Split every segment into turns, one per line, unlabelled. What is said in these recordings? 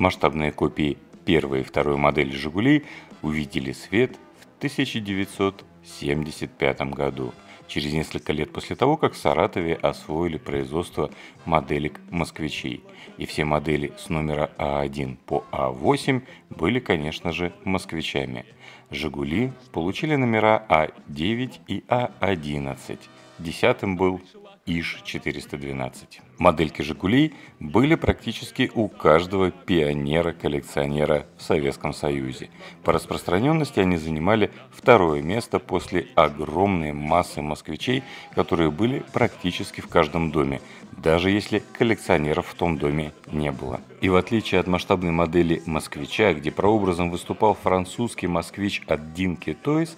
Масштабные копии первой и второй модели «Жигулей» увидели свет в 1975 году, через несколько лет после того, как в Саратове освоили производство моделек «Москвичей». И все модели с номера А1 по А8 были, конечно же, «Москвичами». «Жигули» получили номера А9 и А11. Десятым был ИЖ-412. Модельки «Жигулей» были практически у каждого пионера-коллекционера в Советском Союзе. По распространенности они занимали второе место после огромной массы москвичей, которые были практически в каждом доме, даже если коллекционеров в том доме не было. И в отличие от масштабной модели «Москвича», где прообразом выступал французский москвич от Динки Тойс,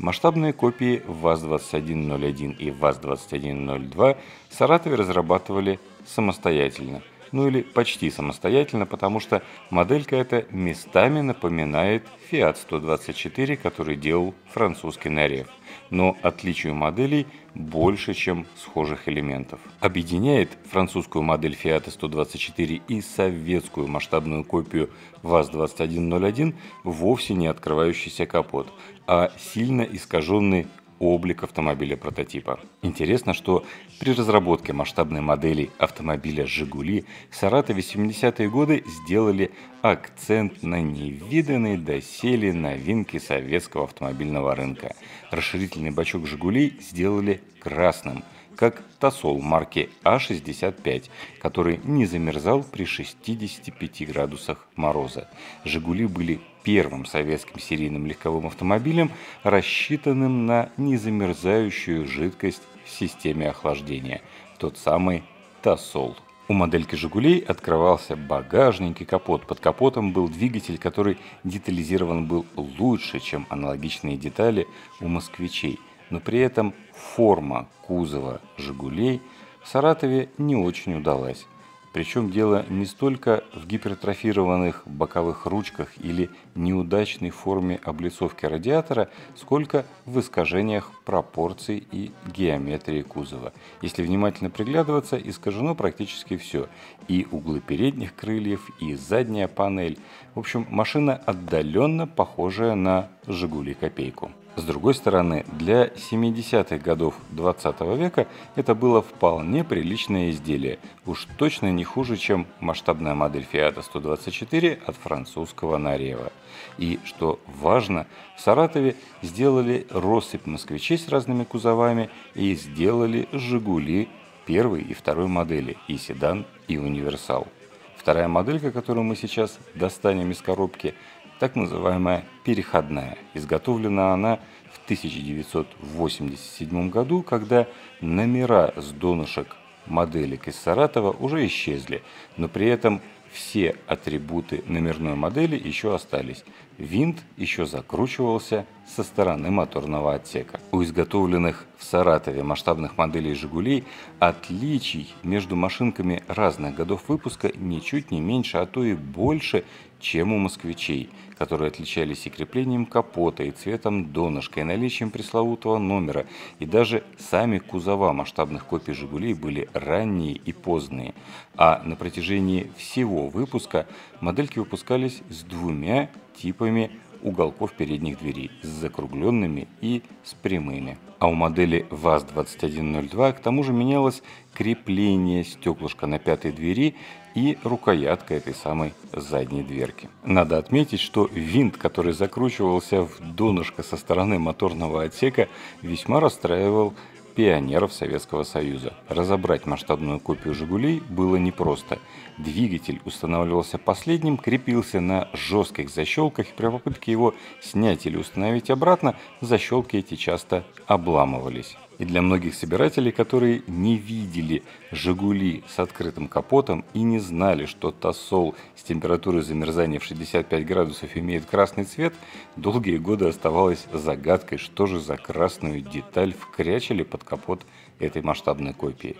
Масштабные копии ВАЗ-2101 и ВАЗ-2102 в Саратове разрабатывали самостоятельно. Ну или почти самостоятельно, потому что моделька эта местами напоминает Fiat 124, который делал французский Нарев но отличию моделей больше, чем схожих элементов. Объединяет французскую модель Fiat 124 и советскую масштабную копию ВАЗ-2101 вовсе не открывающийся капот, а сильно искаженный облик автомобиля прототипа. Интересно, что при разработке масштабной модели автомобиля «Жигули» в Саратове 70-е годы сделали акцент на невиданной доселе новинки советского автомобильного рынка. Расширительный бачок «Жигулей» сделали красным – как Тосол марки А65, который не замерзал при 65 градусах мороза. «Жигули» были первым советским серийным легковым автомобилем, рассчитанным на незамерзающую жидкость в системе охлаждения, тот самый Тосол. У модельки «Жигулей» открывался багажник и капот. Под капотом был двигатель, который детализирован был лучше, чем аналогичные детали у «Москвичей» но при этом форма кузова «Жигулей» в Саратове не очень удалась. Причем дело не столько в гипертрофированных боковых ручках или неудачной форме облицовки радиатора, сколько в искажениях пропорций и геометрии кузова. Если внимательно приглядываться, искажено практически все. И углы передних крыльев, и задняя панель. В общем, машина отдаленно похожая на «Жигули копейку». С другой стороны, для 70-х годов 20 века это было вполне приличное изделие, уж точно не хуже, чем масштабная модель Fiat 124 от французского Нарева. И, что важно, в Саратове сделали россыпь москвичей с разными кузовами и сделали «Жигули» первой и второй модели, и седан, и универсал. Вторая моделька, которую мы сейчас достанем из коробки, так называемая переходная. Изготовлена она в 1987 году, когда номера с донышек моделек из Саратова уже исчезли, но при этом все атрибуты номерной модели еще остались. Винт еще закручивался со стороны моторного отсека. У изготовленных в Саратове масштабных моделей «Жигулей» отличий между машинками разных годов выпуска ничуть не меньше, а то и больше, чем у москвичей, которые отличались и креплением капота, и цветом донышка, и наличием пресловутого номера, и даже сами кузова масштабных копий «Жигулей» были ранние и поздние, а на протяжении всего выпуска модельки выпускались с двумя типами уголков передних дверей с закругленными и с прямыми. А у модели ВАЗ-2102 к тому же менялось крепление стеклышка на пятой двери и рукоятка этой самой задней дверки. Надо отметить, что винт, который закручивался в донышко со стороны моторного отсека, весьма расстраивал пионеров Советского Союза. Разобрать масштабную копию «Жигулей» было непросто. Двигатель устанавливался последним, крепился на жестких защелках, и при попытке его снять или установить обратно, защелки эти часто обламывались. И для многих собирателей, которые не видели «Жигули» с открытым капотом и не знали, что Тосол с температурой замерзания в 65 градусов имеет красный цвет, долгие годы оставалось загадкой, что же за красную деталь вкрячили под капот этой масштабной копии.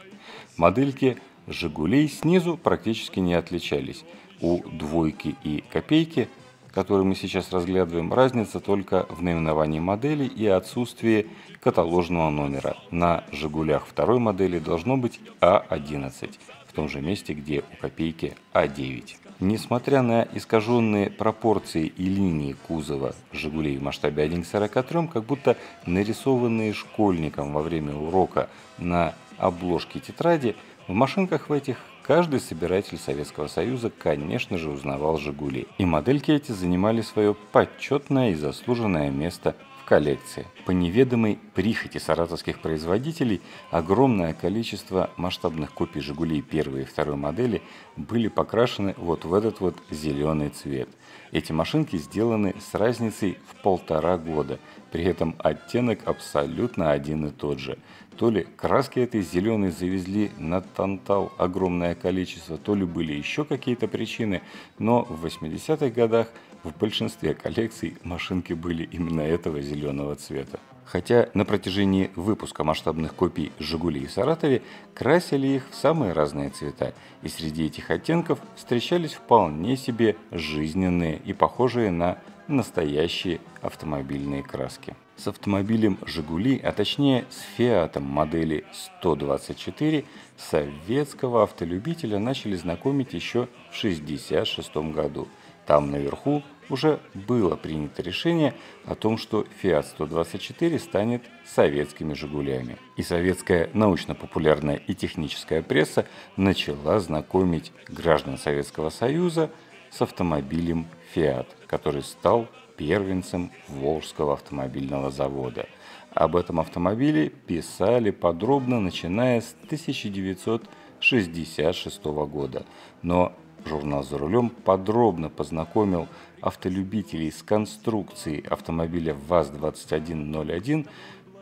Модельки «Жигулей» снизу практически не отличались. У «двойки» и «копейки» который мы сейчас разглядываем, разница только в наименовании модели и отсутствии каталожного номера. На «Жигулях» второй модели должно быть А11, в том же месте, где у копейки А9. Несмотря на искаженные пропорции и линии кузова «Жигулей» в масштабе 1 к 43, как будто нарисованные школьником во время урока на обложке тетради, в машинках в этих каждый собиратель Советского Союза, конечно же, узнавал «Жигули». И модельки эти занимали свое почетное и заслуженное место коллекции. По неведомой прихоти саратовских производителей огромное количество масштабных копий «Жигулей» первой и второй модели были покрашены вот в этот вот зеленый цвет. Эти машинки сделаны с разницей в полтора года, при этом оттенок абсолютно один и тот же. То ли краски этой зеленой завезли на Тантал огромное количество, то ли были еще какие-то причины, но в 80-х годах – в большинстве коллекций машинки были именно этого зеленого цвета. Хотя на протяжении выпуска масштабных копий «Жигули» и «Саратове» красили их в самые разные цвета, и среди этих оттенков встречались вполне себе жизненные и похожие на настоящие автомобильные краски. С автомобилем «Жигули», а точнее с «Фиатом» модели 124 советского автолюбителя начали знакомить еще в 1966 году – там наверху уже было принято решение о том, что Fiat 124 станет советскими «Жигулями». И советская научно-популярная и техническая пресса начала знакомить граждан Советского Союза с автомобилем Fiat, который стал первенцем Волжского автомобильного завода. Об этом автомобиле писали подробно, начиная с 1966 года. Но Журнал «За рулем» подробно познакомил автолюбителей с конструкцией автомобиля ВАЗ-2101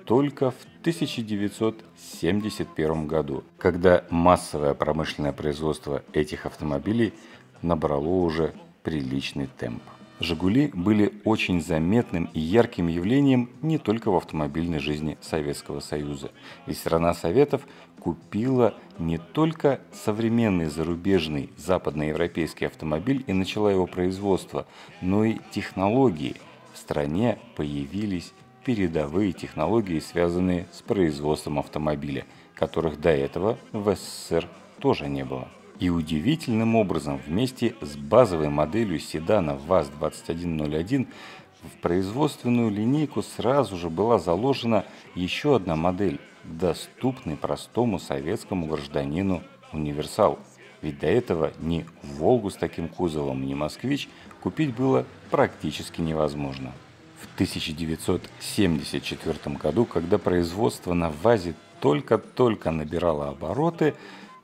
только в 1971 году, когда массовое промышленное производство этих автомобилей набрало уже приличный темп. «Жигули» были очень заметным и ярким явлением не только в автомобильной жизни Советского Союза. Ведь страна Советов купила не только современный зарубежный западноевропейский автомобиль и начала его производство, но и технологии. В стране появились передовые технологии, связанные с производством автомобиля, которых до этого в СССР тоже не было. И удивительным образом вместе с базовой моделью седана ВАЗ-2101 в производственную линейку сразу же была заложена еще одна модель, доступный простому советскому гражданину универсал. Ведь до этого ни «Волгу» с таким кузовом, ни «Москвич» купить было практически невозможно. В 1974 году, когда производство на ВАЗе только-только набирало обороты,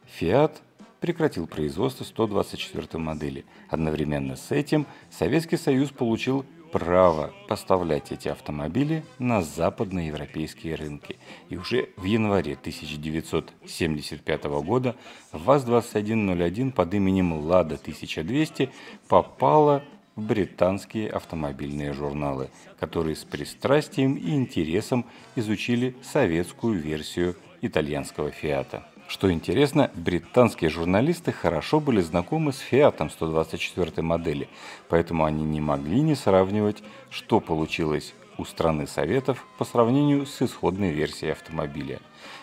«Фиат» прекратил производство 124 модели. Одновременно с этим Советский Союз получил право поставлять эти автомобили на западноевропейские рынки. И уже в январе 1975 года ВАЗ-2101 под именем «Лада 1200» попала в британские автомобильные журналы, которые с пристрастием и интересом изучили советскую версию итальянского «Фиата». Что интересно, британские журналисты хорошо были знакомы с Fiat 124 модели, поэтому они не могли не сравнивать, что получилось у страны Советов по сравнению с исходной версией автомобиля.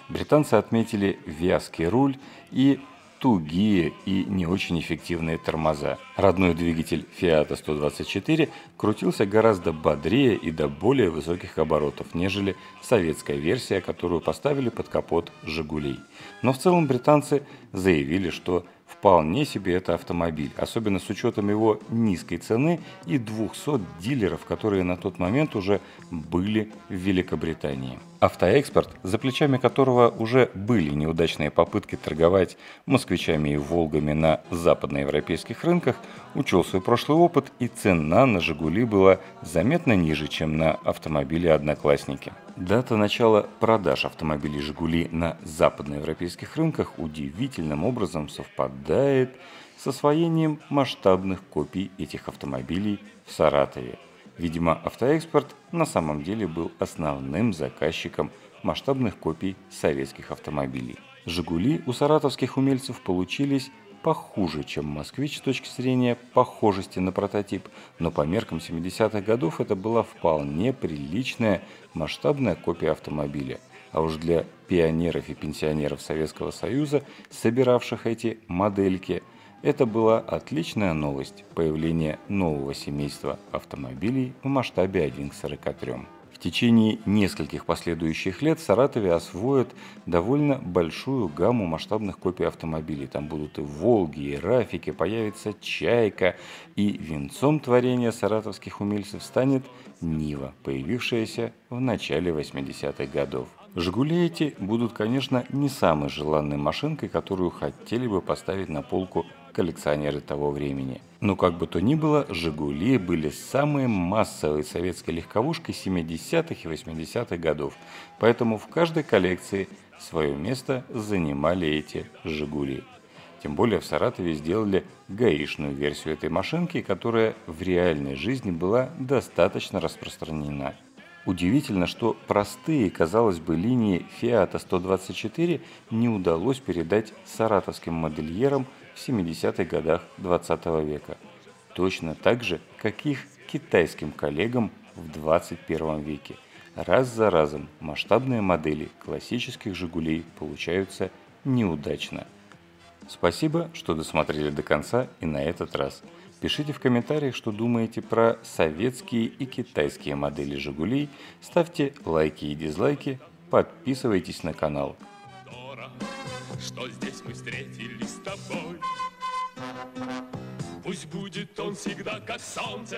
Британцы отметили вязкий руль и тугие и не очень эффективные тормоза. Родной двигатель Fiat 124 крутился гораздо бодрее и до более высоких оборотов, нежели советская версия, которую поставили под капот «Жигулей». Но в целом британцы заявили, что вполне себе это автомобиль, особенно с учетом его низкой цены и 200 дилеров, которые на тот момент уже были в Великобритании. Автоэкспорт, за плечами которого уже были неудачные попытки торговать москвичами и «Волгами» на западноевропейских рынках, учел свой прошлый опыт и цена на «Жигули» была заметно ниже, чем на автомобили «Одноклассники». Дата начала продаж автомобилей «Жигули» на западноевропейских рынках удивительным образом совпадает с освоением масштабных копий этих автомобилей в Саратове – Видимо, автоэкспорт на самом деле был основным заказчиком масштабных копий советских автомобилей. «Жигули» у саратовских умельцев получились похуже, чем «Москвич» с точки зрения похожести на прототип, но по меркам 70-х годов это была вполне приличная масштабная копия автомобиля. А уж для пионеров и пенсионеров Советского Союза, собиравших эти модельки, Это была отличная новость – появление нового семейства автомобилей в масштабе 1 к 43. В течение нескольких последующих лет в Саратове освоят довольно большую гамму масштабных копий автомобилей. Там будут и «Волги», и «Рафики», появится «Чайка», и венцом творения саратовских умельцев станет «Нива», появившаяся в начале 80-х годов. «Жигули» эти будут, конечно, не самой желанной машинкой, которую хотели бы поставить на полку коллекционеры того времени. Но как бы то ни было, «Жигули» были самой массовой советской легковушкой 70-х и 80-х годов, поэтому в каждой коллекции свое место занимали эти «Жигули». Тем более в Саратове сделали гаишную версию этой машинки, которая в реальной жизни была достаточно распространена. Удивительно, что простые, казалось бы, линии Fiat 124 не удалось передать саратовским модельерам в 70-х годах 20 века. Точно так же, как их китайским коллегам в 21 веке. Раз за разом масштабные модели классических «Жигулей» получаются неудачно. Спасибо, что досмотрели до конца и на этот раз – Пишите в комментариях, что думаете про советские и китайские модели «Жигулей». Ставьте лайки и дизлайки, подписывайтесь на канал. Что здесь мы встретились тобой. Пусть будет он всегда как солнце